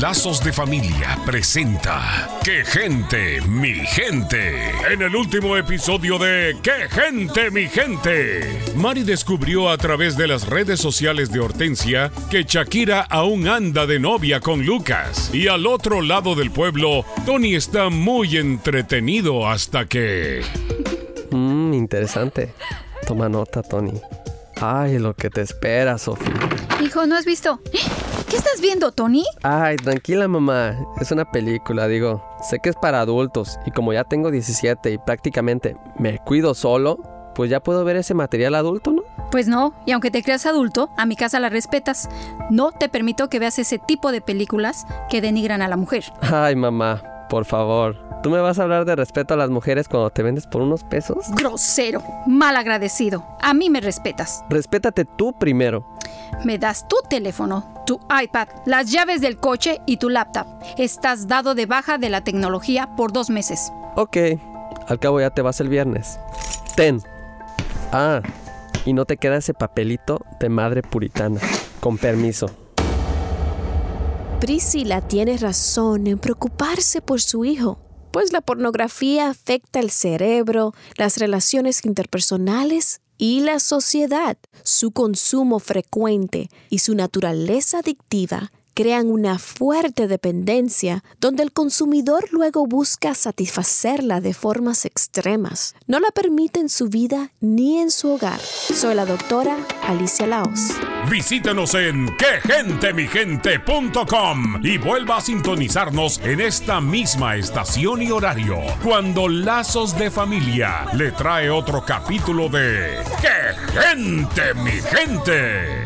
Lazos de Familia presenta ¡Qué gente, mi gente! En el último episodio de ¡Qué gente, mi gente! Mari descubrió a través de las redes sociales de Hortensia que Shakira aún anda de novia con Lucas. Y al otro lado del pueblo, Tony está muy entretenido hasta que... Mmm, interesante. Toma nota, Tony. Ay, lo que te espera, Sofía. Hijo, ¿no has visto? ¿Qué estás viendo, Tony? Ay, tranquila, mamá. Es una película, digo. Sé que es para adultos y como ya tengo 17 y prácticamente me cuido solo, pues ya puedo ver ese material adulto, ¿no? Pues no, y aunque te creas adulto, a mi casa la respetas. No te permito que veas ese tipo de películas que denigran a la mujer. Ay, mamá, por favor. ¿Tú me vas a hablar de respeto a las mujeres cuando te vendes por unos pesos? Grosero, mal agradecido. A mí me respetas. Respétate tú primero. Me das tu teléfono, tu iPad, las llaves del coche y tu laptop. Estás dado de baja de la tecnología por dos meses. Ok, al cabo ya te vas el viernes. Ten. Ah, y no te queda ese papelito de madre puritana. Con permiso. Priscila tiene razón en preocuparse por su hijo pues la pornografía afecta el cerebro, las relaciones interpersonales y la sociedad. Su consumo frecuente y su naturaleza adictiva crean una fuerte dependencia donde el consumidor luego busca satisfacerla de formas extremas. No la permite en su vida ni en su hogar. Soy la doctora Alicia Laos. Visítenos en quegentemigente.com y vuelva a sintonizarnos en esta misma estación y horario cuando Lazos de Familia le trae otro capítulo de ¡Qué gente, mi gente!